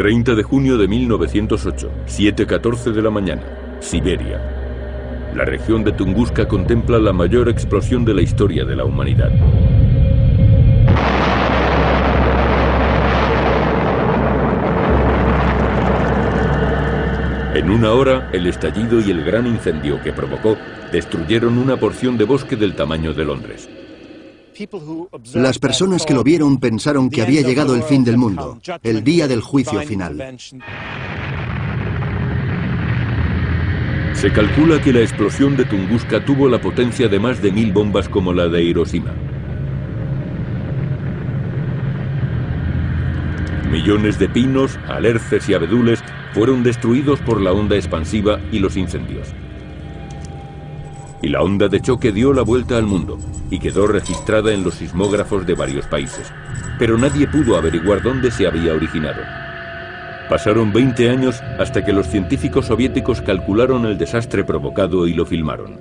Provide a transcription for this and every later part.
30 de junio de 1908, 7.14 de la mañana, Siberia. La región de Tunguska contempla la mayor explosión de la historia de la humanidad. En una hora, el estallido y el gran incendio que provocó destruyeron una porción de bosque del tamaño de Londres. Las personas que lo vieron pensaron que había llegado el fin del mundo, el día del juicio final. Se calcula que la explosión de Tunguska tuvo la potencia de más de mil bombas como la de Hiroshima. Millones de pinos, alerces y abedules fueron destruidos por la onda expansiva y los incendios. Y la onda de choque dio la vuelta al mundo y quedó registrada en los sismógrafos de varios países. Pero nadie pudo averiguar dónde se había originado. Pasaron 20 años hasta que los científicos soviéticos calcularon el desastre provocado y lo filmaron.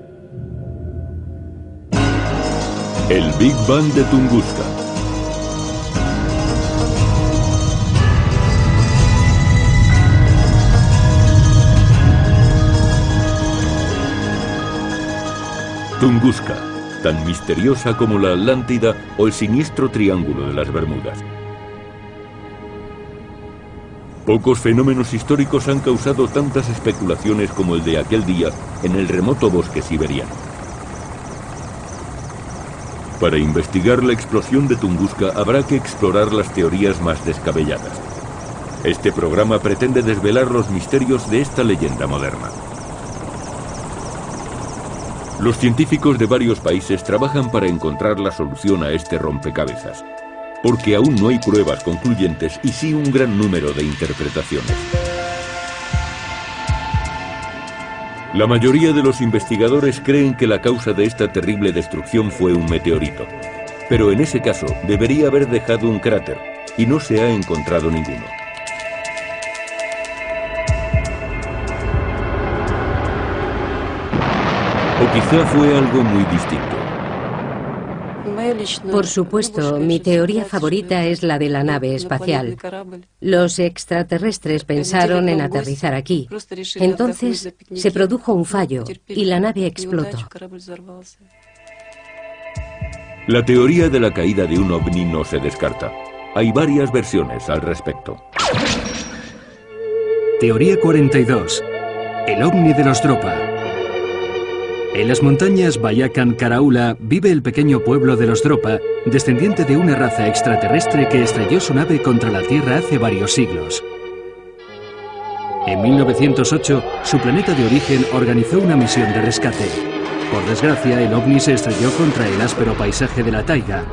El Big Bang de Tunguska. Tunguska, tan misteriosa como la Atlántida o el siniestro Triángulo de las Bermudas. Pocos fenómenos históricos han causado tantas especulaciones como el de aquel día en el remoto bosque siberiano. Para investigar la explosión de Tunguska habrá que explorar las teorías más descabelladas. Este programa pretende desvelar los misterios de esta leyenda moderna. Los científicos de varios países trabajan para encontrar la solución a este rompecabezas, porque aún no hay pruebas concluyentes y sí un gran número de interpretaciones. La mayoría de los investigadores creen que la causa de esta terrible destrucción fue un meteorito, pero en ese caso debería haber dejado un cráter y no se ha encontrado ninguno. O quizá fue algo muy distinto. Por supuesto, mi teoría favorita es la de la nave espacial. Los extraterrestres pensaron en aterrizar aquí. Entonces se produjo un fallo y la nave explotó. La teoría de la caída de un ovni no se descarta. Hay varias versiones al respecto. Teoría 42. El ovni de los Dropa. En las montañas Bayakan Karaula vive el pequeño pueblo de los Dropa, descendiente de una raza extraterrestre que estrelló su nave contra la Tierra hace varios siglos. En 1908, su planeta de origen organizó una misión de rescate. Por desgracia, el ovni se estrelló contra el áspero paisaje de la taiga.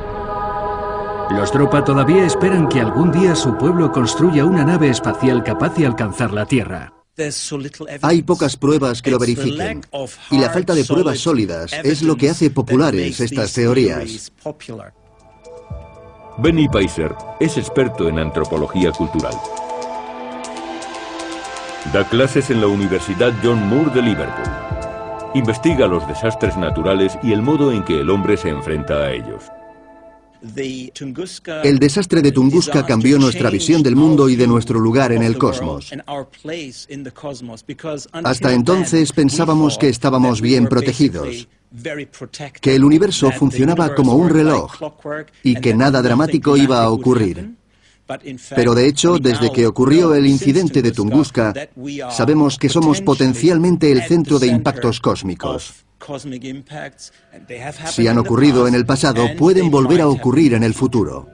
Los Dropa todavía esperan que algún día su pueblo construya una nave espacial capaz de alcanzar la Tierra. Hay pocas pruebas que lo verifiquen, y la falta de pruebas sólidas es lo que hace populares estas teorías. Benny Paiser es experto en antropología cultural. Da clases en la Universidad John Moore de Liverpool. Investiga los desastres naturales y el modo en que el hombre se enfrenta a ellos. El desastre de Tunguska cambió nuestra visión del mundo y de nuestro lugar en el cosmos. Hasta entonces pensábamos que estábamos bien protegidos, que el universo funcionaba como un reloj y que nada dramático iba a ocurrir. Pero de hecho, desde que ocurrió el incidente de Tunguska, sabemos que somos potencialmente el centro de impactos cósmicos. Si han ocurrido en el pasado, pueden volver a ocurrir en el futuro.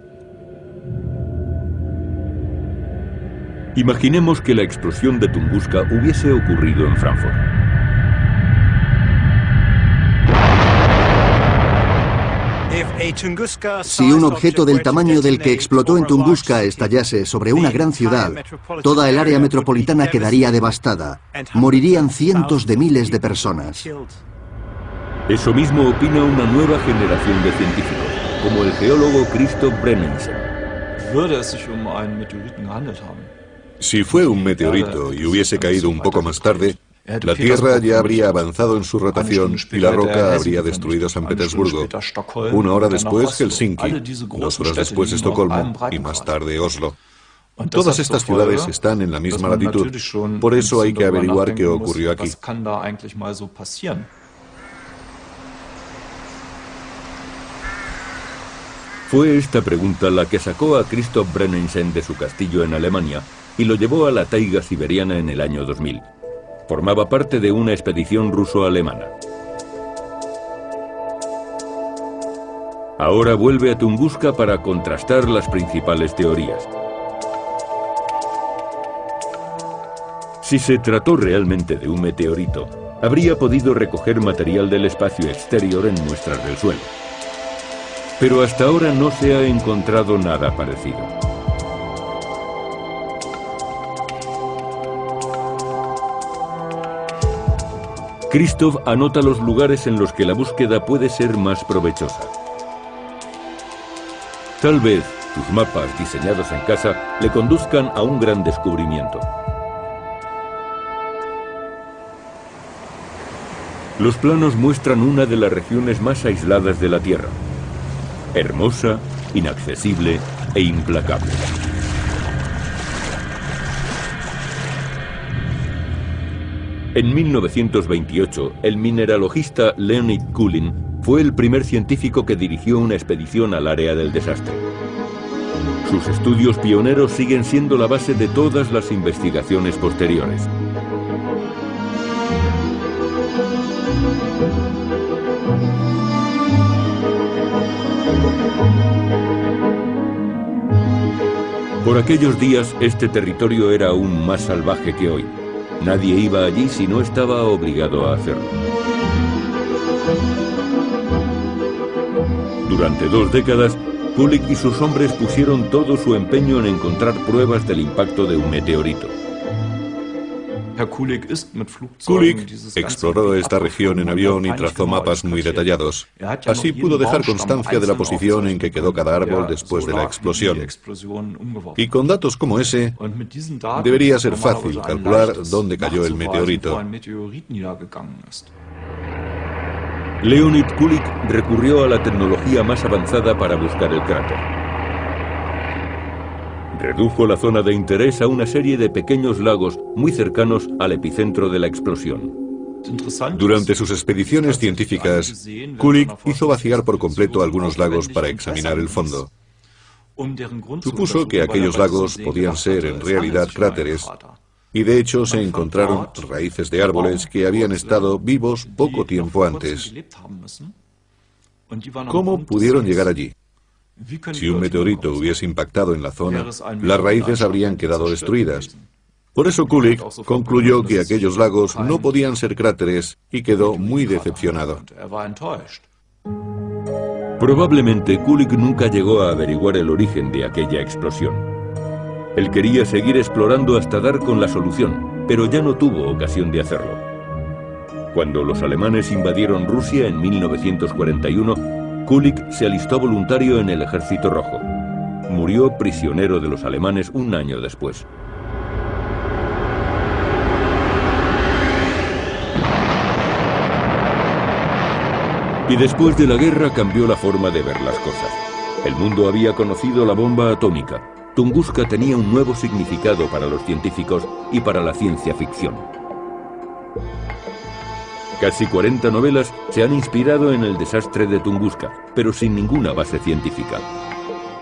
Imaginemos que la explosión de Tunguska hubiese ocurrido en Frankfurt. Si un objeto del tamaño del que explotó en Tunguska estallase sobre una gran ciudad, toda el área metropolitana quedaría devastada. Morirían cientos de miles de personas. Eso mismo opina una nueva generación de científicos, como el geólogo Christoph Brennensen. Si fue un meteorito y hubiese caído un poco más tarde, la Tierra ya habría avanzado en su rotación y la roca habría destruido San Petersburgo. Una hora después Helsinki, dos horas después Estocolmo y más tarde Oslo. Todas estas ciudades están en la misma latitud, por eso hay que averiguar qué ocurrió aquí. Fue esta pregunta la que sacó a Christoph Brennensen de su castillo en Alemania y lo llevó a la taiga siberiana en el año 2000. Formaba parte de una expedición ruso-alemana. Ahora vuelve a Tunguska para contrastar las principales teorías. Si se trató realmente de un meteorito, habría podido recoger material del espacio exterior en muestras del suelo. Pero hasta ahora no se ha encontrado nada parecido. Christoph anota los lugares en los que la búsqueda puede ser más provechosa. Tal vez tus mapas diseñados en casa le conduzcan a un gran descubrimiento. Los planos muestran una de las regiones más aisladas de la Tierra, hermosa, inaccesible e implacable. En 1928, el mineralogista Leonid Kulin fue el primer científico que dirigió una expedición al área del desastre. Sus estudios pioneros siguen siendo la base de todas las investigaciones posteriores. Por aquellos días este territorio era aún más salvaje que hoy. Nadie iba allí si no estaba obligado a hacerlo. Durante dos décadas, Kulik y sus hombres pusieron todo su empeño en encontrar pruebas del impacto de un meteorito. Kulik exploró esta región en avión y trazó mapas muy detallados. Así pudo dejar constancia de la posición en que quedó cada árbol después de la explosión. Y con datos como ese, debería ser fácil calcular dónde cayó el meteorito. Leonid Kulik recurrió a la tecnología más avanzada para buscar el cráter. Redujo la zona de interés a una serie de pequeños lagos muy cercanos al epicentro de la explosión. Durante sus expediciones científicas, Kulik hizo vaciar por completo algunos lagos para examinar el fondo. Supuso que aquellos lagos podían ser en realidad cráteres y de hecho se encontraron raíces de árboles que habían estado vivos poco tiempo antes. ¿Cómo pudieron llegar allí? Si un meteorito hubiese impactado en la zona, las raíces habrían quedado destruidas. Por eso Kulik concluyó que aquellos lagos no podían ser cráteres y quedó muy decepcionado. Probablemente Kulik nunca llegó a averiguar el origen de aquella explosión. Él quería seguir explorando hasta dar con la solución, pero ya no tuvo ocasión de hacerlo. Cuando los alemanes invadieron Rusia en 1941, Kulik se alistó voluntario en el Ejército Rojo. Murió prisionero de los alemanes un año después. Y después de la guerra cambió la forma de ver las cosas. El mundo había conocido la bomba atómica. Tunguska tenía un nuevo significado para los científicos y para la ciencia ficción. Casi 40 novelas se han inspirado en el desastre de Tunguska, pero sin ninguna base científica.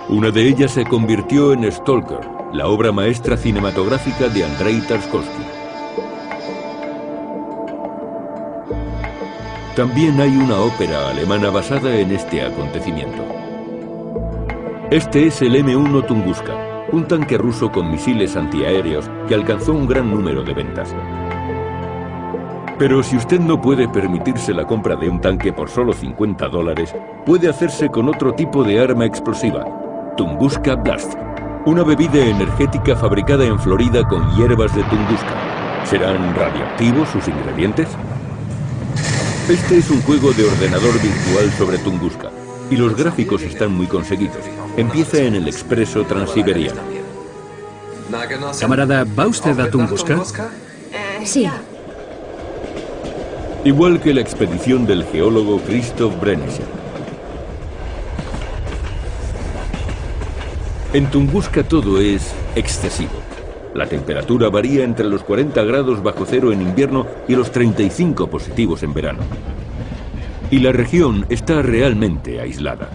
Una de ellas se convirtió en Stalker, la obra maestra cinematográfica de Andrei Tarkovsky. También hay una ópera alemana basada en este acontecimiento. Este es el M1 Tunguska, un tanque ruso con misiles antiaéreos que alcanzó un gran número de ventas. Pero si usted no puede permitirse la compra de un tanque por solo 50 dólares, puede hacerse con otro tipo de arma explosiva, Tunguska Blast, una bebida energética fabricada en Florida con hierbas de Tunguska. ¿Serán radioactivos sus ingredientes? Este es un juego de ordenador virtual sobre Tunguska, y los gráficos están muy conseguidos. Empieza en el expreso transiberiano. Camarada, ¿va usted a Tunguska? Sí. Igual que la expedición del geólogo Christoph Brennison. En Tunguska todo es excesivo. La temperatura varía entre los 40 grados bajo cero en invierno y los 35 positivos en verano. Y la región está realmente aislada.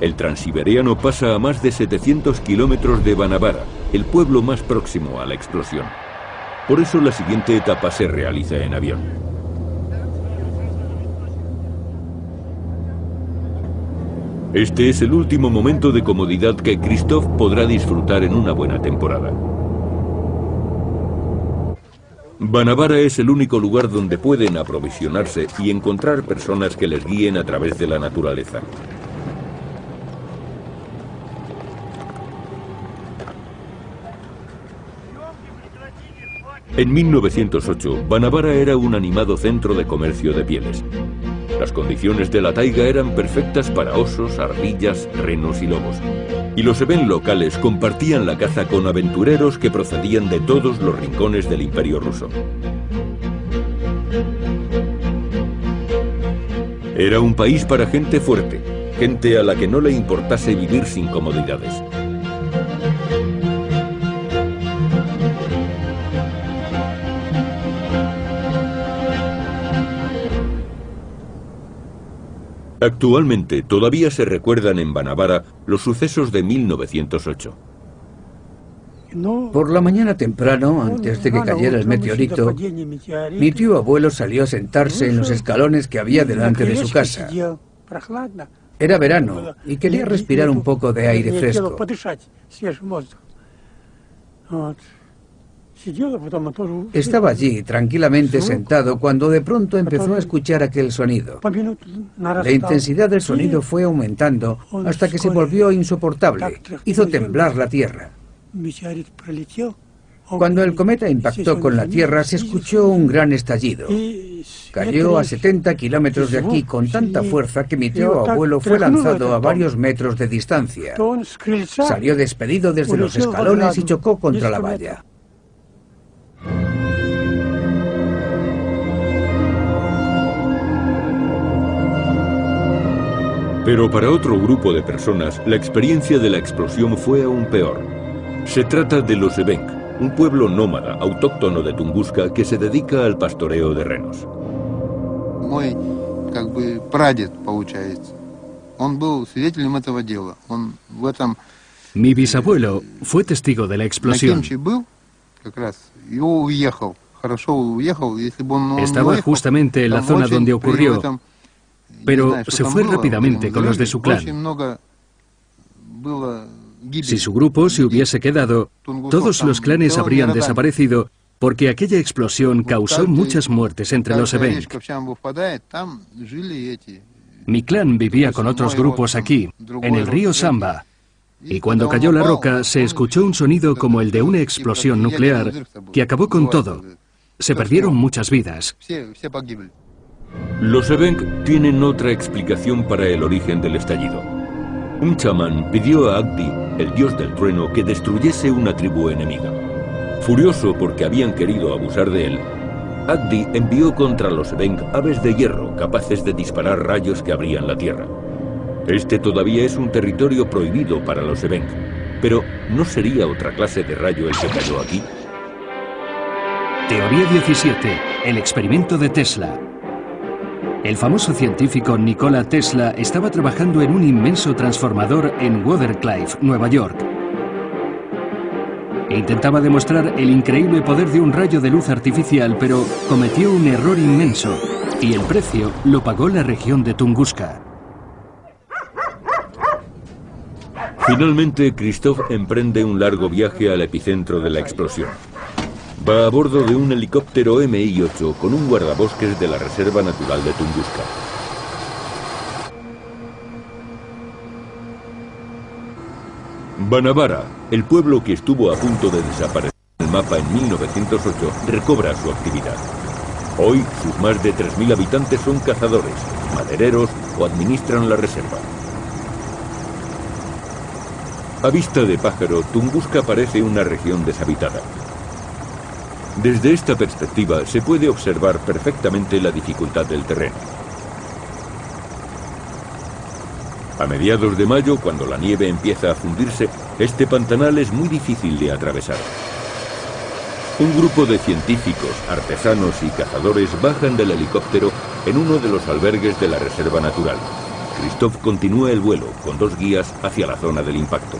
El transiberiano pasa a más de 700 kilómetros de Banabara, el pueblo más próximo a la explosión. Por eso la siguiente etapa se realiza en avión. Este es el último momento de comodidad que Christoph podrá disfrutar en una buena temporada. Banabara es el único lugar donde pueden aprovisionarse y encontrar personas que les guíen a través de la naturaleza. En 1908, Banabara era un animado centro de comercio de pieles. Las condiciones de la taiga eran perfectas para osos, ardillas, renos y lobos. Y los Eben locales compartían la caza con aventureros que procedían de todos los rincones del imperio ruso. Era un país para gente fuerte, gente a la que no le importase vivir sin comodidades. Actualmente todavía se recuerdan en Banabara los sucesos de 1908. Por la mañana temprano, antes de que cayera el meteorito, mi tío abuelo salió a sentarse en los escalones que había delante de su casa. Era verano y quería respirar un poco de aire fresco. Estaba allí tranquilamente sentado cuando de pronto empezó a escuchar aquel sonido. La intensidad del sonido fue aumentando hasta que se volvió insoportable. Hizo temblar la Tierra. Cuando el cometa impactó con la Tierra se escuchó un gran estallido. Cayó a 70 kilómetros de aquí con tanta fuerza que mi tío abuelo fue lanzado a varios metros de distancia. Salió despedido desde los escalones y chocó contra la valla. Pero para otro grupo de personas, la experiencia de la explosión fue aún peor. Se trata de los Evenk, un pueblo nómada autóctono de Tunguska que se dedica al pastoreo de renos. Mi bisabuelo fue testigo de la explosión. Estaba justamente en la zona donde ocurrió, pero se fue rápidamente con los de su clan. Si su grupo se hubiese quedado, todos los clanes habrían desaparecido porque aquella explosión causó muchas muertes entre los Evenk. Mi clan vivía con otros grupos aquí, en el río Samba, y cuando cayó la roca se escuchó un sonido como el de una explosión nuclear que acabó con todo. Se perdieron muchas vidas. Los Evenk tienen otra explicación para el origen del estallido. Un chamán pidió a Agdi, el dios del trueno, que destruyese una tribu enemiga. Furioso porque habían querido abusar de él, Agdi envió contra los Evenk aves de hierro capaces de disparar rayos que abrían la tierra. Este todavía es un territorio prohibido para los Evenk, pero ¿no sería otra clase de rayo el que cayó aquí? Teoría 17. El experimento de Tesla. El famoso científico Nikola Tesla estaba trabajando en un inmenso transformador en Watercliff, Nueva York. Intentaba demostrar el increíble poder de un rayo de luz artificial, pero cometió un error inmenso y el precio lo pagó la región de Tunguska. Finalmente, Christoph emprende un largo viaje al epicentro de la explosión. Va a bordo de un helicóptero MI-8 con un guardabosques de la Reserva Natural de Tunguska. Banabara, el pueblo que estuvo a punto de desaparecer del mapa en 1908, recobra su actividad. Hoy, sus más de 3.000 habitantes son cazadores, madereros o administran la reserva. A vista de pájaro, Tunguska parece una región deshabitada. Desde esta perspectiva se puede observar perfectamente la dificultad del terreno. A mediados de mayo, cuando la nieve empieza a fundirse, este pantanal es muy difícil de atravesar. Un grupo de científicos, artesanos y cazadores bajan del helicóptero en uno de los albergues de la Reserva Natural. Christoph continúa el vuelo con dos guías hacia la zona del impacto.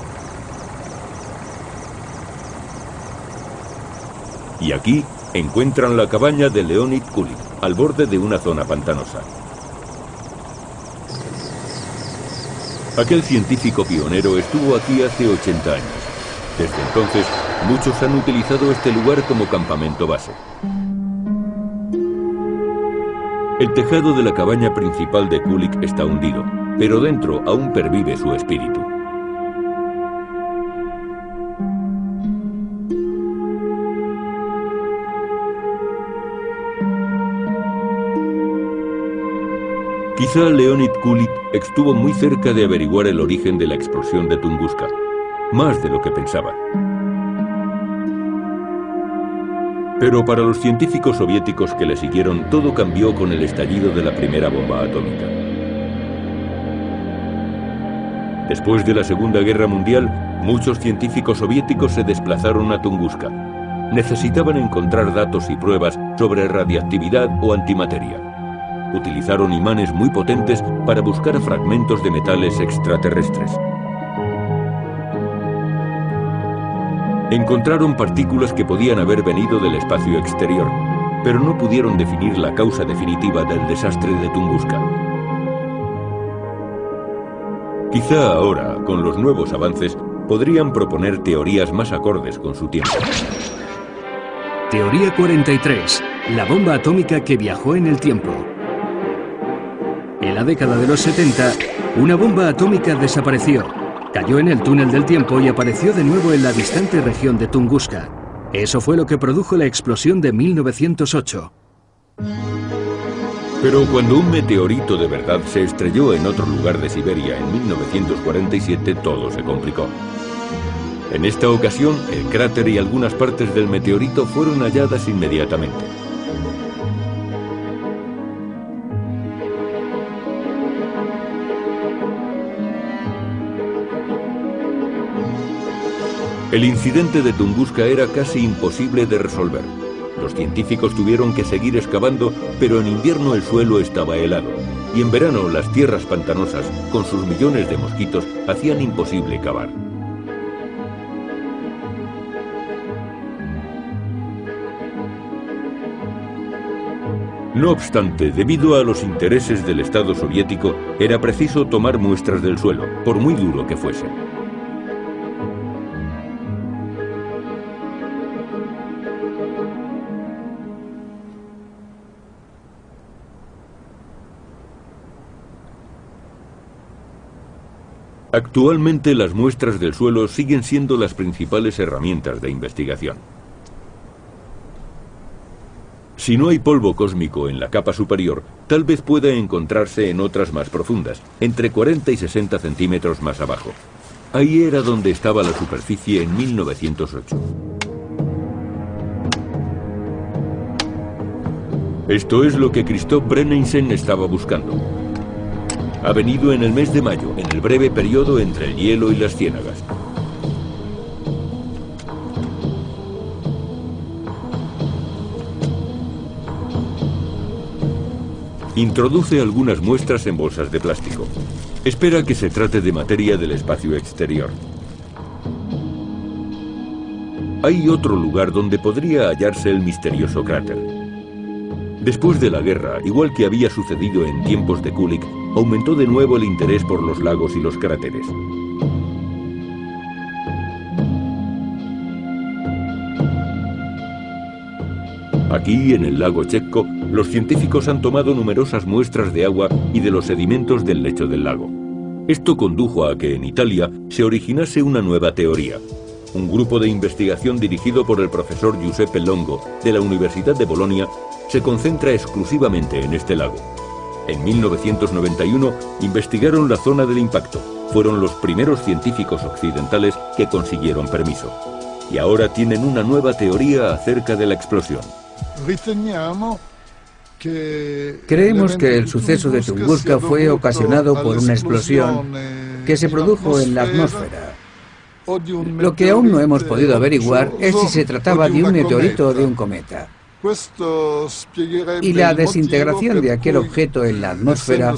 Y aquí encuentran la cabaña de Leonid Kulik, al borde de una zona pantanosa. Aquel científico pionero estuvo aquí hace 80 años. Desde entonces, muchos han utilizado este lugar como campamento base. El tejado de la cabaña principal de Kulik está hundido, pero dentro aún pervive su espíritu. Quizá Leonid Kulik estuvo muy cerca de averiguar el origen de la explosión de Tunguska, más de lo que pensaba. Pero para los científicos soviéticos que le siguieron, todo cambió con el estallido de la primera bomba atómica. Después de la Segunda Guerra Mundial, muchos científicos soviéticos se desplazaron a Tunguska. Necesitaban encontrar datos y pruebas sobre radiactividad o antimateria utilizaron imanes muy potentes para buscar fragmentos de metales extraterrestres. Encontraron partículas que podían haber venido del espacio exterior, pero no pudieron definir la causa definitiva del desastre de Tunguska. Quizá ahora, con los nuevos avances, podrían proponer teorías más acordes con su tiempo. Teoría 43. La bomba atómica que viajó en el tiempo. En la década de los 70, una bomba atómica desapareció, cayó en el túnel del tiempo y apareció de nuevo en la distante región de Tunguska. Eso fue lo que produjo la explosión de 1908. Pero cuando un meteorito de verdad se estrelló en otro lugar de Siberia en 1947, todo se complicó. En esta ocasión, el cráter y algunas partes del meteorito fueron halladas inmediatamente. El incidente de Tunguska era casi imposible de resolver. Los científicos tuvieron que seguir excavando, pero en invierno el suelo estaba helado. Y en verano las tierras pantanosas, con sus millones de mosquitos, hacían imposible cavar. No obstante, debido a los intereses del Estado soviético, era preciso tomar muestras del suelo, por muy duro que fuese. Actualmente las muestras del suelo siguen siendo las principales herramientas de investigación. Si no hay polvo cósmico en la capa superior, tal vez pueda encontrarse en otras más profundas, entre 40 y 60 centímetros más abajo. Ahí era donde estaba la superficie en 1908. Esto es lo que Christoph Brennansen estaba buscando ha venido en el mes de mayo, en el breve periodo entre el hielo y las ciénagas. Introduce algunas muestras en bolsas de plástico. Espera que se trate de materia del espacio exterior. Hay otro lugar donde podría hallarse el misterioso cráter. Después de la guerra, igual que había sucedido en tiempos de Kulik, aumentó de nuevo el interés por los lagos y los cráteres. Aquí, en el lago Chekko, los científicos han tomado numerosas muestras de agua y de los sedimentos del lecho del lago. Esto condujo a que en Italia se originase una nueva teoría. Un grupo de investigación dirigido por el profesor Giuseppe Longo de la Universidad de Bolonia se concentra exclusivamente en este lago. En 1991 investigaron la zona del impacto. Fueron los primeros científicos occidentales que consiguieron permiso. Y ahora tienen una nueva teoría acerca de la explosión. Creemos que el suceso de Tunguska fue ocasionado por una explosión que se produjo en la atmósfera. Lo que aún no hemos podido averiguar es si se trataba de un meteorito o de un cometa. Y la desintegración de aquel objeto en la atmósfera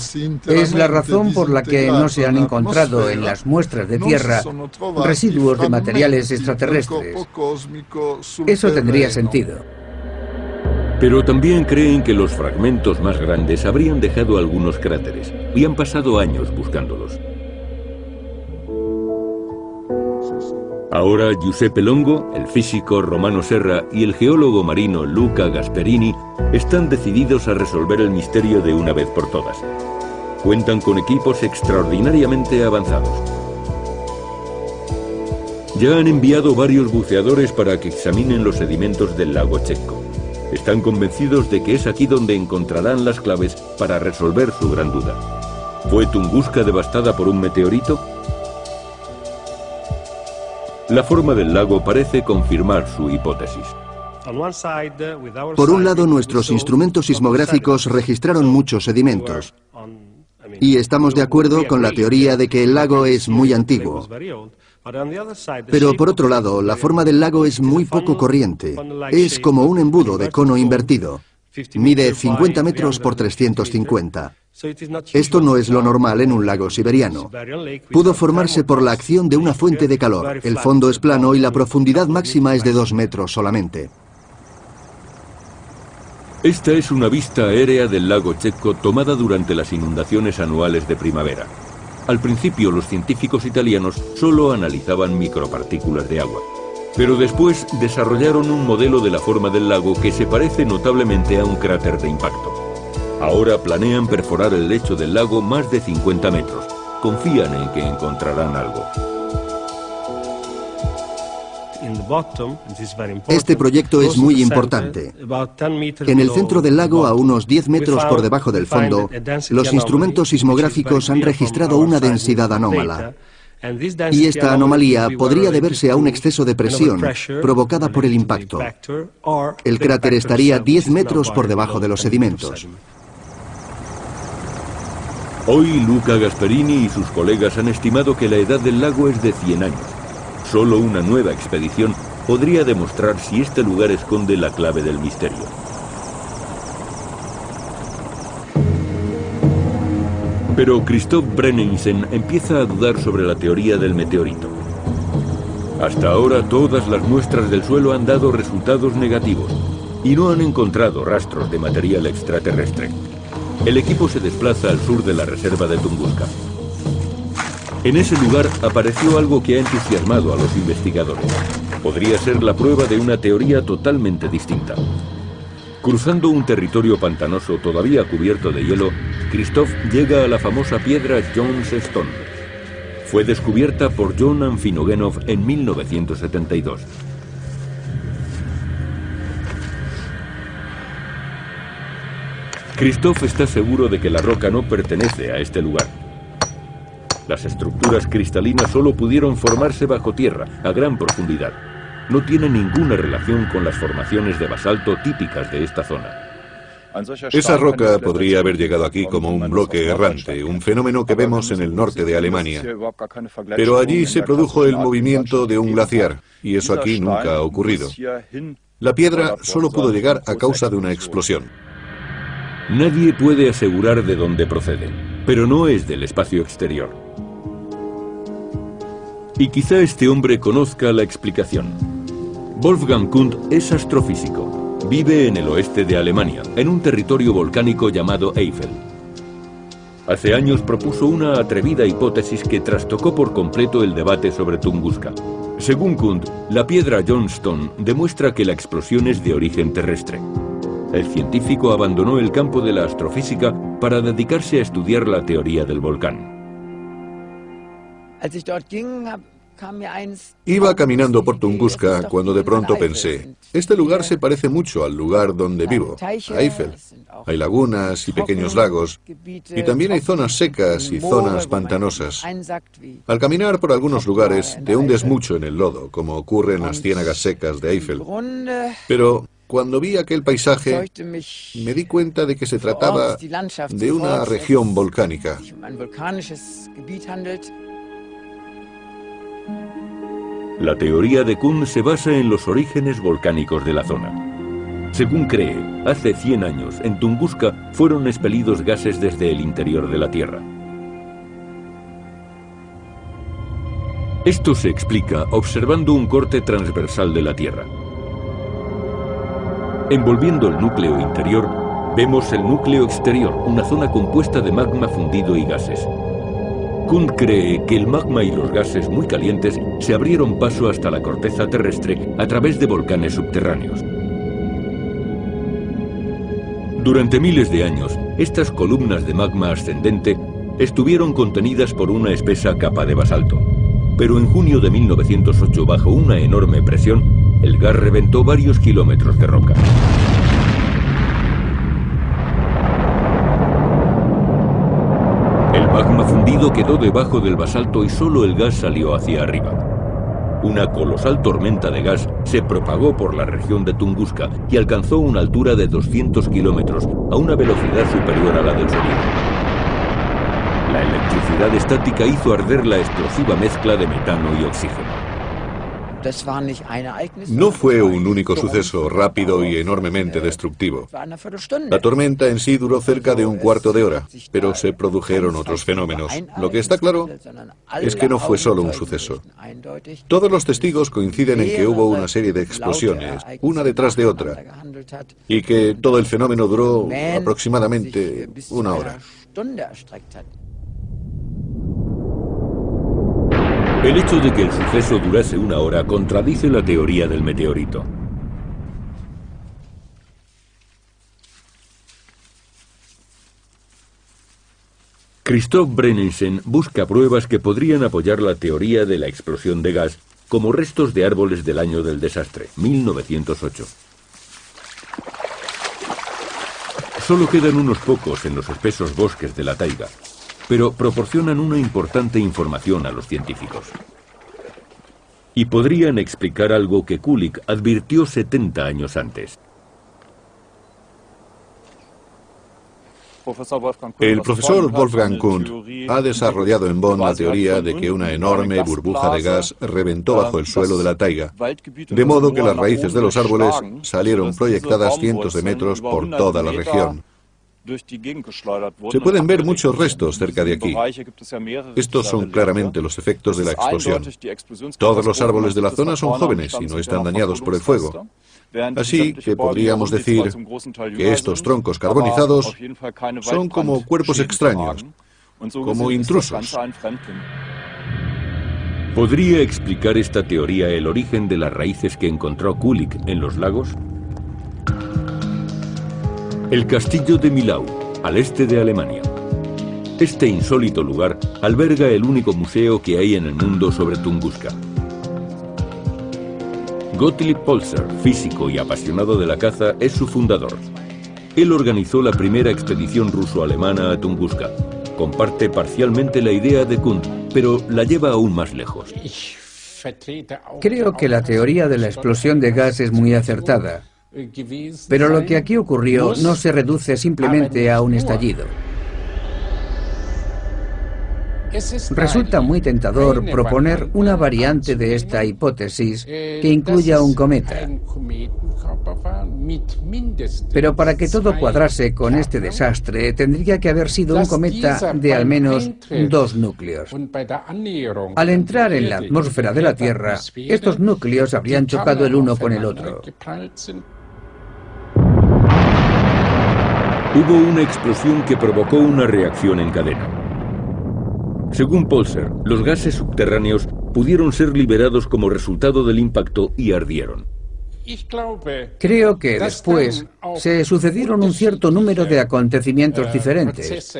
es la razón por la que no se han encontrado en las muestras de tierra residuos de materiales extraterrestres. Eso tendría sentido. Pero también creen que los fragmentos más grandes habrían dejado algunos cráteres y han pasado años buscándolos. Ahora Giuseppe Longo, el físico Romano Serra y el geólogo marino Luca Gasperini están decididos a resolver el misterio de una vez por todas. Cuentan con equipos extraordinariamente avanzados. Ya han enviado varios buceadores para que examinen los sedimentos del lago Checo. Están convencidos de que es aquí donde encontrarán las claves para resolver su gran duda. ¿Fue Tunguska devastada por un meteorito? La forma del lago parece confirmar su hipótesis. Por un lado, nuestros instrumentos sismográficos registraron muchos sedimentos. Y estamos de acuerdo con la teoría de que el lago es muy antiguo. Pero por otro lado, la forma del lago es muy poco corriente. Es como un embudo de cono invertido. Mide 50 metros por 350. Esto no es lo normal en un lago siberiano. Pudo formarse por la acción de una fuente de calor. El fondo es plano y la profundidad máxima es de dos metros solamente. Esta es una vista aérea del lago Checo tomada durante las inundaciones anuales de primavera. Al principio los científicos italianos solo analizaban micropartículas de agua, pero después desarrollaron un modelo de la forma del lago que se parece notablemente a un cráter de impacto. Ahora planean perforar el lecho del lago más de 50 metros. Confían en que encontrarán algo. Este proyecto es muy importante. En el centro del lago, a unos 10 metros por debajo del fondo, los instrumentos sismográficos han registrado una densidad anómala. Y esta anomalía podría deberse a un exceso de presión provocada por el impacto. El cráter estaría 10 metros por debajo de los sedimentos. Hoy Luca Gasperini y sus colegas han estimado que la edad del lago es de 100 años. Solo una nueva expedición podría demostrar si este lugar esconde la clave del misterio. Pero Christoph Brenningsen empieza a dudar sobre la teoría del meteorito. Hasta ahora todas las muestras del suelo han dado resultados negativos y no han encontrado rastros de material extraterrestre. El equipo se desplaza al sur de la reserva de Tunguska. En ese lugar apareció algo que ha entusiasmado a los investigadores. Podría ser la prueba de una teoría totalmente distinta. Cruzando un territorio pantanoso todavía cubierto de hielo, Christoph llega a la famosa piedra Jones Stone. Fue descubierta por John Anfinogenov en 1972. Christoph está seguro de que la roca no pertenece a este lugar. Las estructuras cristalinas solo pudieron formarse bajo tierra, a gran profundidad. No tienen ninguna relación con las formaciones de basalto típicas de esta zona. Esa roca podría haber llegado aquí como un bloque errante, un fenómeno que vemos en el norte de Alemania. Pero allí se produjo el movimiento de un glaciar, y eso aquí nunca ha ocurrido. La piedra solo pudo llegar a causa de una explosión. Nadie puede asegurar de dónde procede, pero no es del espacio exterior. Y quizá este hombre conozca la explicación. Wolfgang Kund es astrofísico. Vive en el oeste de Alemania, en un territorio volcánico llamado Eiffel. Hace años propuso una atrevida hipótesis que trastocó por completo el debate sobre Tunguska. Según Kund, la piedra Johnstone demuestra que la explosión es de origen terrestre el científico abandonó el campo de la astrofísica para dedicarse a estudiar la teoría del volcán. Iba caminando por Tunguska cuando de pronto pensé, este lugar se parece mucho al lugar donde vivo, a Eiffel. Hay lagunas y pequeños lagos, y también hay zonas secas y zonas pantanosas. Al caminar por algunos lugares te hundes mucho en el lodo, como ocurre en las ciénagas secas de Eiffel. Pero Cuando vi aquel paisaje, me di cuenta de que se trataba de una región volcánica. La teoría de Kuhn se basa en los orígenes volcánicos de la zona. Según cree, hace 100 años, en Tunguska fueron expelidos gases desde el interior de la Tierra. Esto se explica observando un corte transversal de la Tierra. Envolviendo el núcleo interior, vemos el núcleo exterior, una zona compuesta de magma fundido y gases. Kuhn cree que el magma y los gases muy calientes se abrieron paso hasta la corteza terrestre a través de volcanes subterráneos. Durante miles de años, estas columnas de magma ascendente estuvieron contenidas por una espesa capa de basalto. Pero en junio de 1908, bajo una enorme presión, el gas reventó varios kilómetros de roca. El fundido quedó debajo del basalto y solo el gas salió hacia arriba. Una colosal tormenta de gas se propagó por la región de Tunguska y alcanzó una altura de 200 kilómetros, a una velocidad superior a la del sonido. La electricidad estática hizo arder la explosiva mezcla de metano y oxígeno. No fue un único suceso rápido y enormemente destructivo. La tormenta en sí duró cerca de un cuarto de hora, pero se produjeron otros fenómenos. Lo que está claro es que no fue solo un suceso. Todos los testigos coinciden en que hubo una serie de explosiones, una detrás de otra, y que todo el fenómeno duró aproximadamente una hora. El hecho de que el suceso durase una hora contradice la teoría del meteorito. Christoph Brennensen busca pruebas que podrían apoyar la teoría de la explosión de gas como restos de árboles del año del desastre, 1908. Solo quedan unos pocos en los espesos bosques de la taiga, pero proporcionan una importante información a los científicos. Y podrían explicar algo que Kulik advirtió 70 años antes. El profesor Wolfgang Kuhn ha desarrollado en Bonn la teoría de que una enorme burbuja de gas reventó bajo el suelo de la taiga, de modo que las raíces de los árboles salieron proyectadas cientos de metros por toda la región. Se pueden ver muchos restos cerca de aquí. Estos son claramente los efectos de la explosión. Todos los árboles de la zona son jóvenes y no están dañados por el fuego. Así que podríamos decir que estos troncos carbonizados son como cuerpos extraños, como intrusos. ¿Podría explicar esta teoría el origen de las raíces que encontró Kulik en los lagos? El castillo de Milau, al este de Alemania. Este insólito lugar alberga el único museo que hay en el mundo sobre Tunguska. Gottlieb Polzer, físico y apasionado de la caza, es su fundador. Él organizó la primera expedición ruso-alemana a Tunguska. Comparte parcialmente la idea de Kuhn, pero la lleva aún más lejos. Creo que la teoría de la explosión de gas es muy acertada. Pero lo que aquí ocurrió no se reduce simplemente a un estallido. Resulta muy tentador proponer una variante de esta hipótesis que incluya un cometa. Pero para que todo cuadrase con este desastre, tendría que haber sido un cometa de al menos dos núcleos. Al entrar en la atmósfera de la Tierra, estos núcleos habrían chocado el uno con el otro. Hubo una explosión que provocó una reacción en cadena. Según Polser, los gases subterráneos pudieron ser liberados como resultado del impacto y ardieron. Creo que después se sucedieron un cierto número de acontecimientos diferentes.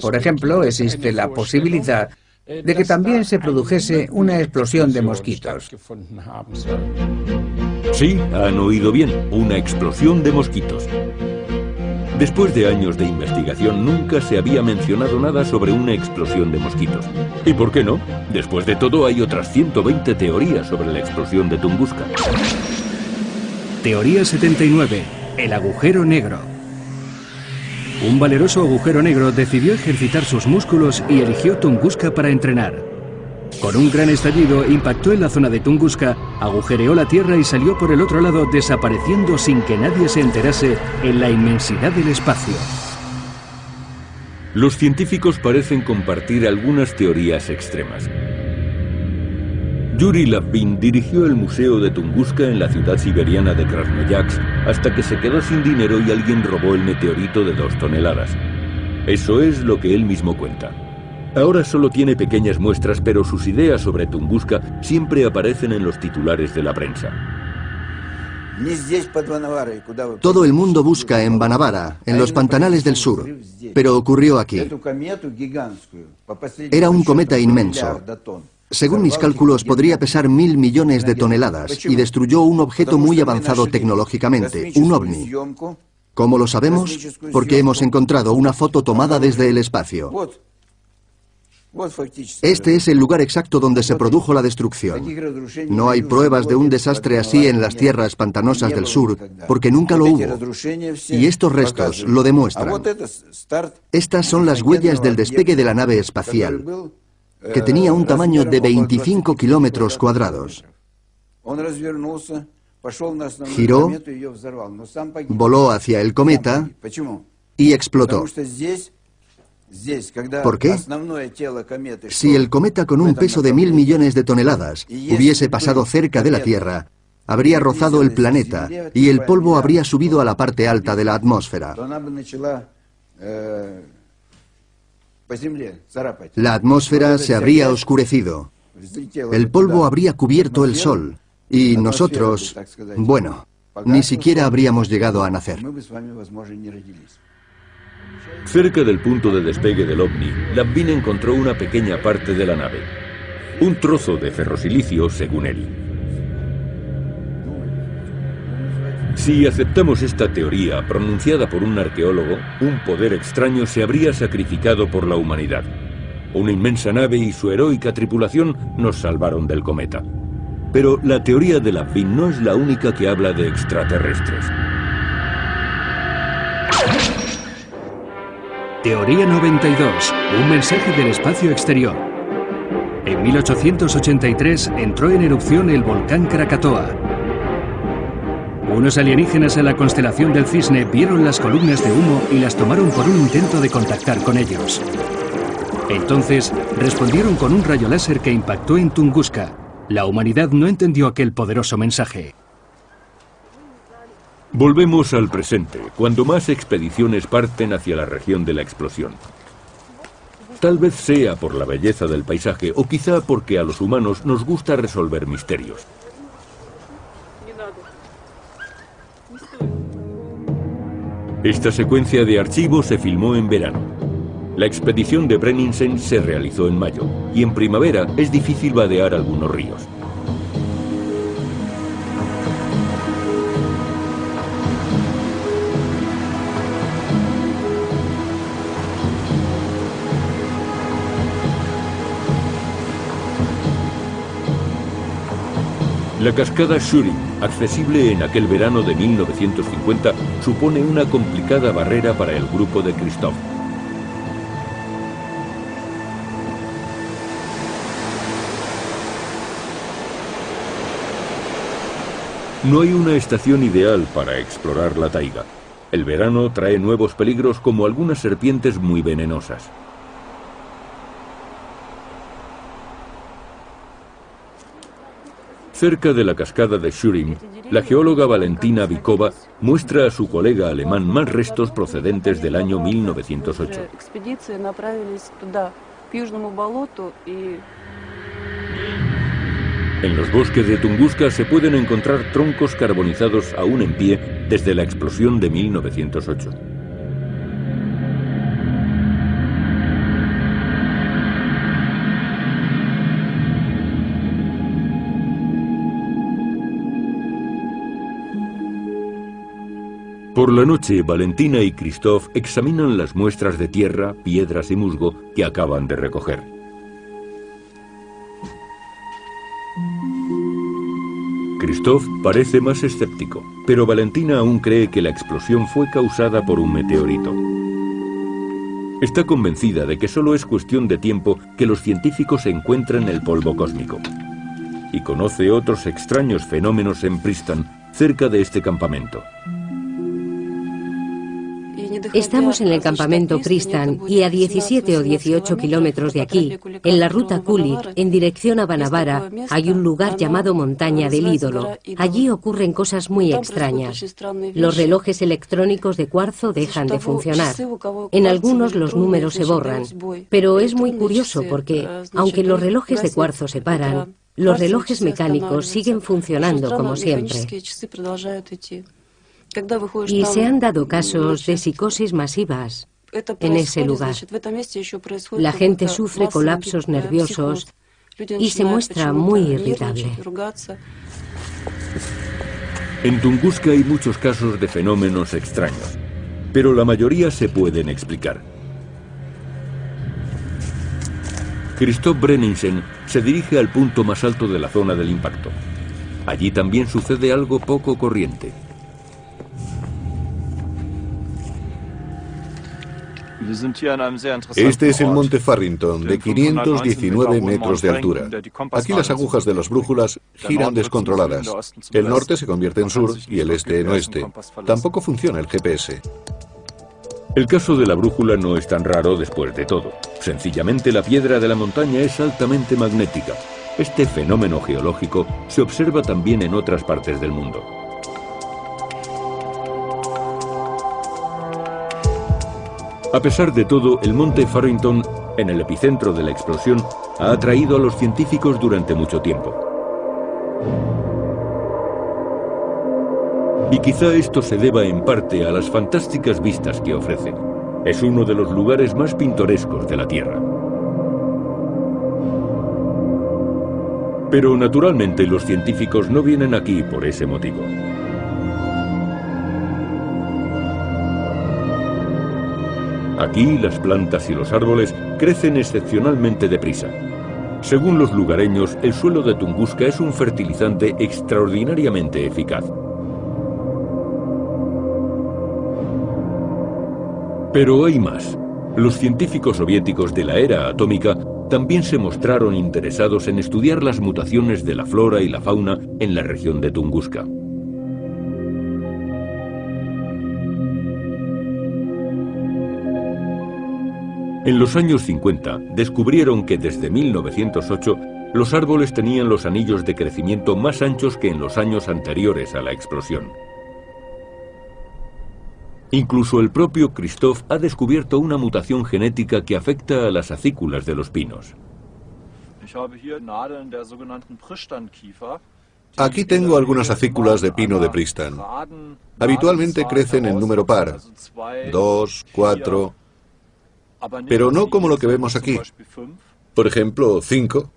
Por ejemplo, existe la posibilidad de que también se produjese una explosión de mosquitos. Sí, han oído bien, una explosión de mosquitos. Después de años de investigación nunca se había mencionado nada sobre una explosión de mosquitos. ¿Y por qué no? Después de todo hay otras 120 teorías sobre la explosión de Tunguska. Teoría 79. El agujero negro. Un valeroso agujero negro decidió ejercitar sus músculos y eligió Tunguska para entrenar. Con un gran estallido impactó en la zona de Tunguska, agujereó la Tierra y salió por el otro lado desapareciendo sin que nadie se enterase en la inmensidad del espacio. Los científicos parecen compartir algunas teorías extremas. Yuri Lavin dirigió el Museo de Tunguska en la ciudad siberiana de Krasnoyarsk hasta que se quedó sin dinero y alguien robó el meteorito de dos toneladas. Eso es lo que él mismo cuenta. Ahora solo tiene pequeñas muestras, pero sus ideas sobre Tunguska siempre aparecen en los titulares de la prensa. Todo el mundo busca en Banavara, en los pantanales del sur, pero ocurrió aquí. Era un cometa inmenso. Según mis cálculos, podría pesar mil millones de toneladas y destruyó un objeto muy avanzado tecnológicamente, un ovni. ¿Cómo lo sabemos? Porque hemos encontrado una foto tomada desde el espacio. Este es el lugar exacto donde se produjo la destrucción. No hay pruebas de un desastre así en las tierras pantanosas del sur, porque nunca lo hubo. Y estos restos lo demuestran. Estas son las huellas del despegue de la nave espacial, que tenía un tamaño de 25 kilómetros cuadrados. Giró, voló hacia el cometa y explotó. ¿Por qué? Si el cometa con un peso de mil millones de toneladas hubiese pasado cerca de la Tierra, habría rozado el planeta y el polvo habría subido a la parte alta de la atmósfera. La atmósfera se habría oscurecido. El polvo habría cubierto el sol. Y nosotros, bueno, ni siquiera habríamos llegado a nacer. Cerca del punto de despegue del ovni, Lambin encontró una pequeña parte de la nave. Un trozo de ferrosilicio, según él. Si aceptamos esta teoría pronunciada por un arqueólogo, un poder extraño se habría sacrificado por la humanidad. Una inmensa nave y su heroica tripulación nos salvaron del cometa. Pero la teoría de Lambin no es la única que habla de extraterrestres. Teoría 92. Un mensaje del espacio exterior. En 1883 entró en erupción el volcán Krakatoa. Unos alienígenas en la constelación del Cisne vieron las columnas de humo y las tomaron por un intento de contactar con ellos. Entonces respondieron con un rayo láser que impactó en Tunguska. La humanidad no entendió aquel poderoso mensaje. Volvemos al presente, cuando más expediciones parten hacia la región de la explosión. Tal vez sea por la belleza del paisaje o quizá porque a los humanos nos gusta resolver misterios. Esta secuencia de archivos se filmó en verano. La expedición de Brenninsen se realizó en mayo y en primavera es difícil vadear algunos ríos. La cascada Shurin, accesible en aquel verano de 1950, supone una complicada barrera para el grupo de Christoph. No hay una estación ideal para explorar la taiga. El verano trae nuevos peligros como algunas serpientes muy venenosas. Cerca de la cascada de Shurin, la geóloga Valentina Vikova muestra a su colega alemán más restos procedentes del año 1908. En los bosques de Tunguska se pueden encontrar troncos carbonizados aún en pie desde la explosión de 1908. Por la noche, Valentina y Christoph examinan las muestras de tierra, piedras y musgo que acaban de recoger. Christoph parece más escéptico, pero Valentina aún cree que la explosión fue causada por un meteorito. Está convencida de que solo es cuestión de tiempo que los científicos encuentren el polvo cósmico. Y conoce otros extraños fenómenos en Pristan, cerca de este campamento. Estamos en el campamento Pristan y a 17 o 18 kilómetros de aquí, en la ruta Kulik, en dirección a Banavara, hay un lugar llamado Montaña del Ídolo. Allí ocurren cosas muy extrañas. Los relojes electrónicos de cuarzo dejan de funcionar. En algunos los números se borran. Pero es muy curioso porque, aunque los relojes de cuarzo se paran, los relojes mecánicos siguen funcionando como siempre. Y se han dado casos de psicosis masivas en ese lugar. La gente sufre colapsos nerviosos y se muestra muy irritable. En Tunguska hay muchos casos de fenómenos extraños, pero la mayoría se pueden explicar. Christoph Brenningsen se dirige al punto más alto de la zona del impacto. Allí también sucede algo poco corriente. Este es el monte Farrington, de 519 metros de altura. Aquí las agujas de las brújulas giran descontroladas. El norte se convierte en sur y el este en oeste. Tampoco funciona el GPS. El caso de la brújula no es tan raro después de todo. Sencillamente la piedra de la montaña es altamente magnética. Este fenómeno geológico se observa también en otras partes del mundo. A pesar de todo, el monte Farrington, en el epicentro de la explosión, ha atraído a los científicos durante mucho tiempo. Y quizá esto se deba en parte a las fantásticas vistas que ofrece. Es uno de los lugares más pintorescos de la Tierra. Pero naturalmente los científicos no vienen aquí por ese motivo. Aquí las plantas y los árboles crecen excepcionalmente deprisa. Según los lugareños, el suelo de Tunguska es un fertilizante extraordinariamente eficaz. Pero hay más. Los científicos soviéticos de la era atómica también se mostraron interesados en estudiar las mutaciones de la flora y la fauna en la región de Tunguska. En los años 50 descubrieron que desde 1908 los árboles tenían los anillos de crecimiento más anchos que en los años anteriores a la explosión. Incluso el propio Christoph ha descubierto una mutación genética que afecta a las acículas de los pinos. Aquí tengo algunas acículas de pino de Pristan. Habitualmente crecen en número par, dos, cuatro, pero no como lo que vemos aquí. Por ejemplo, cinco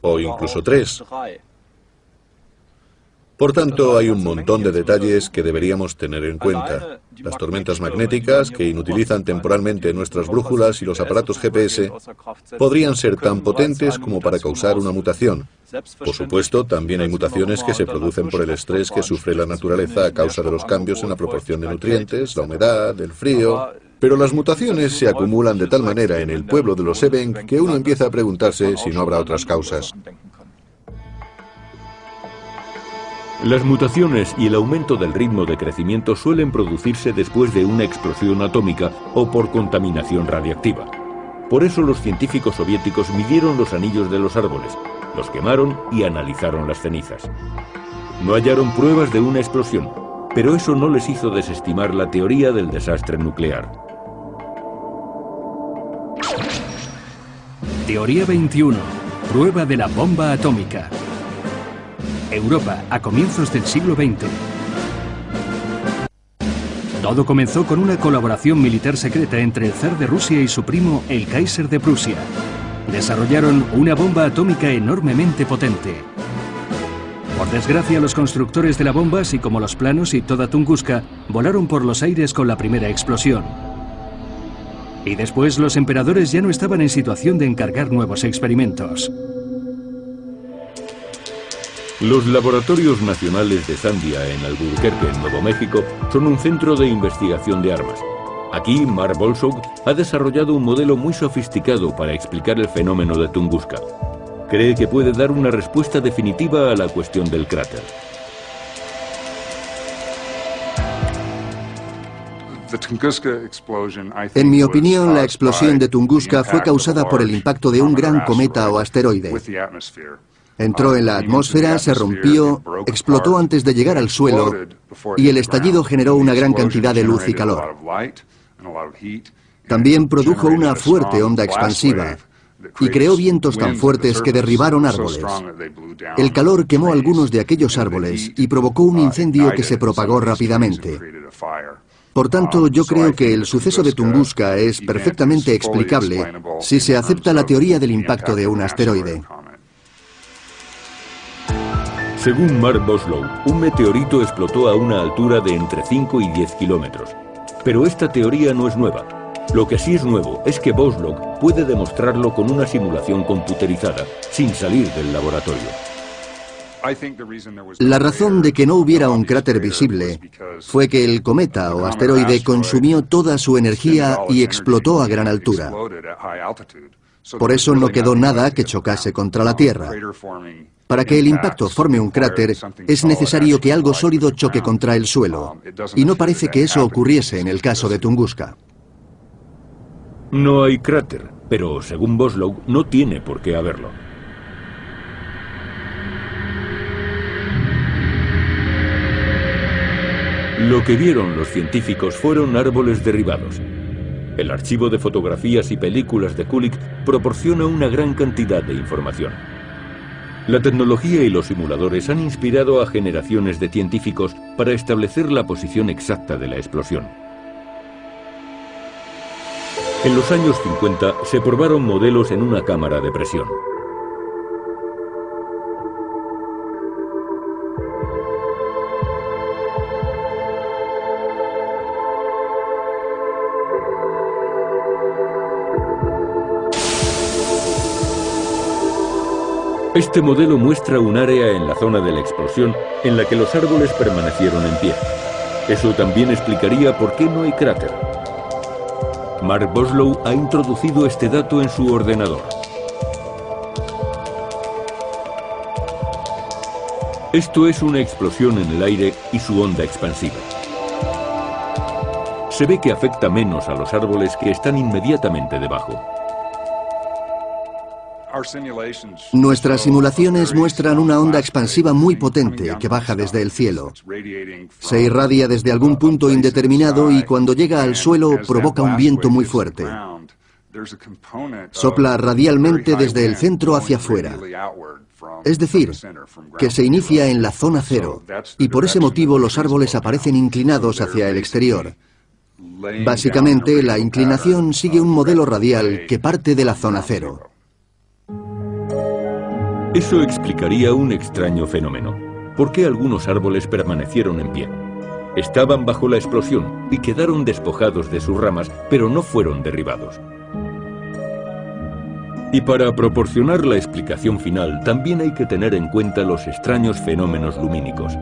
o incluso tres. Por tanto, hay un montón de detalles que deberíamos tener en cuenta. Las tormentas magnéticas, que inutilizan temporalmente nuestras brújulas y los aparatos GPS, podrían ser tan potentes como para causar una mutación. Por supuesto, también hay mutaciones que se producen por el estrés que sufre la naturaleza a causa de los cambios en la proporción de nutrientes, la humedad, el frío, pero las mutaciones se acumulan de tal manera en el pueblo de los Evenk que uno empieza a preguntarse si no habrá otras causas. Las mutaciones y el aumento del ritmo de crecimiento suelen producirse después de una explosión atómica o por contaminación radiactiva. Por eso los científicos soviéticos midieron los anillos de los árboles, los quemaron y analizaron las cenizas. No hallaron pruebas de una explosión, pero eso no les hizo desestimar la teoría del desastre nuclear. Teoría 21. Prueba de la bomba atómica. Europa a comienzos del siglo XX. Todo comenzó con una colaboración militar secreta entre el zar de Rusia y su primo, el Kaiser de Prusia. Desarrollaron una bomba atómica enormemente potente. Por desgracia, los constructores de la bomba, así como los planos y toda Tunguska, volaron por los aires con la primera explosión. Y después los emperadores ya no estaban en situación de encargar nuevos experimentos. Los laboratorios nacionales de Sandia en Albuquerque, en Nuevo México, son un centro de investigación de armas. Aquí, Mark Bolsog ha desarrollado un modelo muy sofisticado para explicar el fenómeno de Tunguska. Cree que puede dar una respuesta definitiva a la cuestión del cráter. En mi opinión, la explosión de Tunguska fue causada por el impacto de un gran cometa o asteroide. Entró en la atmósfera, se rompió, explotó antes de llegar al suelo y el estallido generó una gran cantidad de luz y calor. También produjo una fuerte onda expansiva y creó vientos tan fuertes que derribaron árboles. El calor quemó algunos de aquellos árboles y provocó un incendio que se propagó rápidamente. Por tanto, yo creo que el suceso de Tunguska es perfectamente explicable si se acepta la teoría del impacto de un asteroide. Según Mark Boslow, un meteorito explotó a una altura de entre 5 y 10 kilómetros. Pero esta teoría no es nueva. Lo que sí es nuevo es que Boslow puede demostrarlo con una simulación computerizada, sin salir del laboratorio. La razón de que no hubiera un cráter visible fue que el cometa o asteroide consumió toda su energía y explotó a gran altura. Por eso no quedó nada que chocase contra la Tierra. Para que el impacto forme un cráter, es necesario que algo sólido choque contra el suelo, y no parece que eso ocurriese en el caso de Tunguska. No hay cráter, pero según Boslow no tiene por qué haberlo. Lo que vieron los científicos fueron árboles derribados. El archivo de fotografías y películas de Kulik proporciona una gran cantidad de información. La tecnología y los simuladores han inspirado a generaciones de científicos para establecer la posición exacta de la explosión. En los años 50 se probaron modelos en una cámara de presión. Este modelo muestra un área en la zona de la explosión en la que los árboles permanecieron en pie. Eso también explicaría por qué no hay cráter. Mark Boslow ha introducido este dato en su ordenador. Esto es una explosión en el aire y su onda expansiva. Se ve que afecta menos a los árboles que están inmediatamente debajo. Nuestras simulaciones muestran una onda expansiva muy potente que baja desde el cielo. Se irradia desde algún punto indeterminado y cuando llega al suelo provoca un viento muy fuerte. Sopla radialmente desde el centro hacia afuera. Es decir, que se inicia en la zona cero y por ese motivo los árboles aparecen inclinados hacia el exterior. Básicamente, la inclinación sigue un modelo radial que parte de la zona cero. Eso explicaría un extraño fenómeno. ¿Por qué algunos árboles permanecieron en pie? Estaban bajo la explosión y quedaron despojados de sus ramas, pero no fueron derribados. Y para proporcionar la explicación final, también hay que tener en cuenta los extraños fenómenos lumínicos.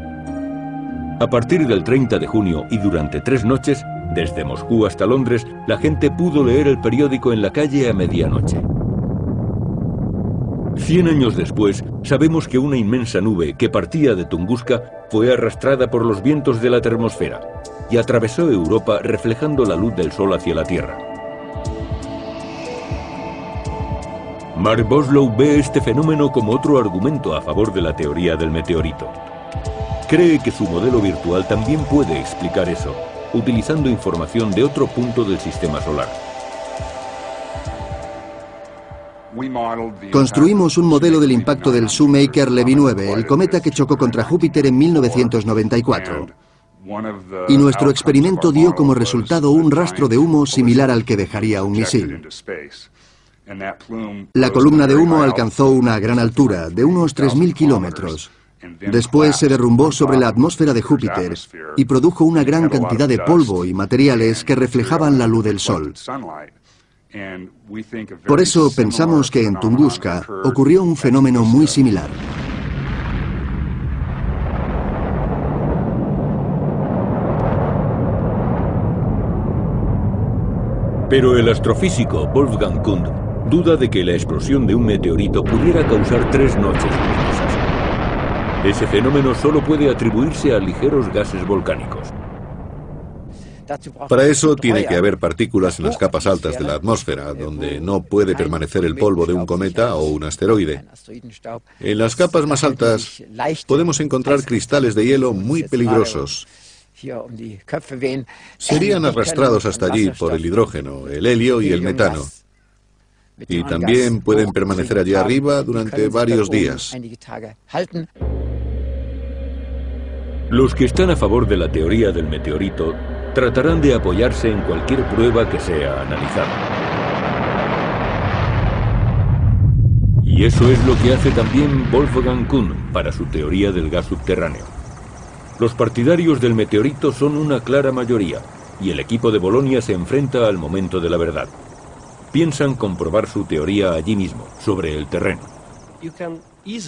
A partir del 30 de junio y durante tres noches, desde Moscú hasta Londres, la gente pudo leer el periódico en la calle a medianoche. Cien años después, sabemos que una inmensa nube que partía de Tunguska fue arrastrada por los vientos de la termosfera y atravesó Europa reflejando la luz del sol hacia la Tierra. Mark Boslow ve este fenómeno como otro argumento a favor de la teoría del meteorito. Cree que su modelo virtual también puede explicar eso, utilizando información de otro punto del sistema solar. Construimos un modelo del impacto del Shoemaker Levy 9, el cometa que chocó contra Júpiter en 1994. Y nuestro experimento dio como resultado un rastro de humo similar al que dejaría un misil. La columna de humo alcanzó una gran altura, de unos 3.000 kilómetros. Después se derrumbó sobre la atmósfera de Júpiter y produjo una gran cantidad de polvo y materiales que reflejaban la luz del Sol. Por eso pensamos que en Tunguska ocurrió un fenómeno muy similar. Pero el astrofísico Wolfgang Kund duda de que la explosión de un meteorito pudiera causar tres noches luminosas. Ese fenómeno solo puede atribuirse a ligeros gases volcánicos. Para eso tiene que haber partículas en las capas altas de la atmósfera, donde no puede permanecer el polvo de un cometa o un asteroide. En las capas más altas podemos encontrar cristales de hielo muy peligrosos. Serían arrastrados hasta allí por el hidrógeno, el helio y el metano. Y también pueden permanecer allí arriba durante varios días. Los que están a favor de la teoría del meteorito tratarán de apoyarse en cualquier prueba que sea analizada. Y eso es lo que hace también Wolfgang Kuhn para su teoría del gas subterráneo. Los partidarios del meteorito son una clara mayoría, y el equipo de Bolonia se enfrenta al momento de la verdad. Piensan comprobar su teoría allí mismo, sobre el terreno.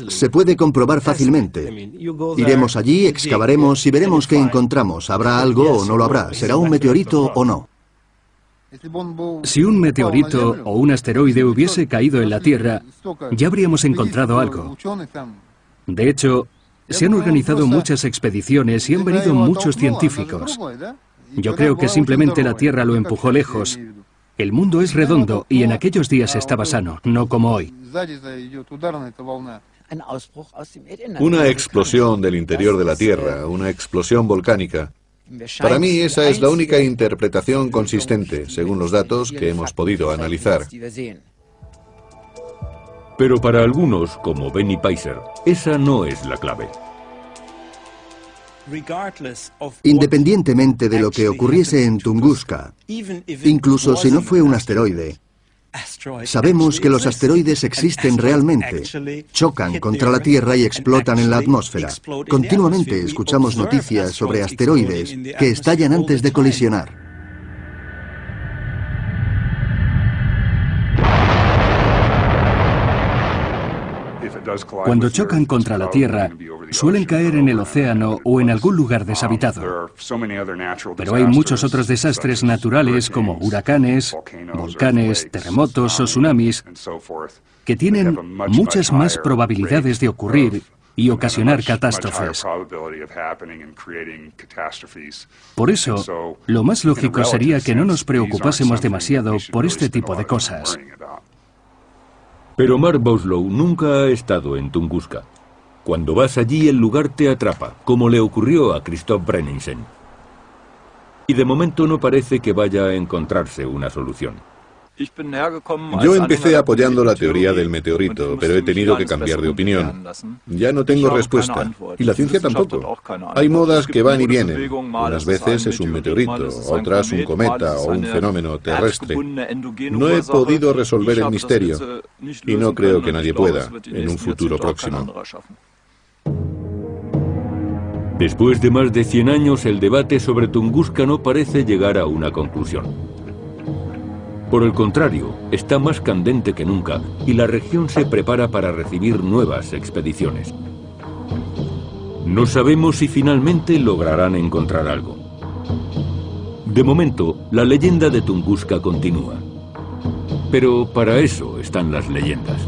Se puede comprobar fácilmente. Iremos allí, excavaremos y veremos qué encontramos. ¿Habrá algo o no lo habrá? ¿Será un meteorito o no? Si un meteorito o un asteroide hubiese caído en la Tierra, ya habríamos encontrado algo. De hecho, se han organizado muchas expediciones y han venido muchos científicos. Yo creo que simplemente la Tierra lo empujó lejos. El mundo es redondo y en aquellos días estaba sano, no como hoy. Una explosión del interior de la Tierra, una explosión volcánica. Para mí esa es la única interpretación consistente, según los datos que hemos podido analizar. Pero para algunos, como Benny Peiser, esa no es la clave. Independientemente de lo que ocurriese en Tunguska, incluso si no fue un asteroide, sabemos que los asteroides existen realmente, chocan contra la Tierra y explotan en la atmósfera. Continuamente escuchamos noticias sobre asteroides que estallan antes de colisionar. Cuando chocan contra la Tierra, suelen caer en el océano o en algún lugar deshabitado. Pero hay muchos otros desastres naturales como huracanes, volcanes, terremotos o tsunamis que tienen muchas más probabilidades de ocurrir y ocasionar catástrofes. Por eso, lo más lógico sería que no nos preocupásemos demasiado por este tipo de cosas. Pero Mark Boslow nunca ha estado en Tunguska. Cuando vas allí el lugar te atrapa, como le ocurrió a Christoph Brenningsen. Y de momento no parece que vaya a encontrarse una solución. Yo empecé apoyando la teoría del meteorito, pero he tenido que cambiar de opinión. Ya no tengo respuesta. Y la ciencia tampoco. Hay modas que van y vienen. Unas veces es un meteorito, otras un cometa o un fenómeno terrestre. No he podido resolver el misterio y no creo que nadie pueda en un futuro próximo. Después de más de 100 años, el debate sobre Tunguska no parece llegar a una conclusión. Por el contrario, está más candente que nunca y la región se prepara para recibir nuevas expediciones. No sabemos si finalmente lograrán encontrar algo. De momento, la leyenda de Tunguska continúa. Pero para eso están las leyendas.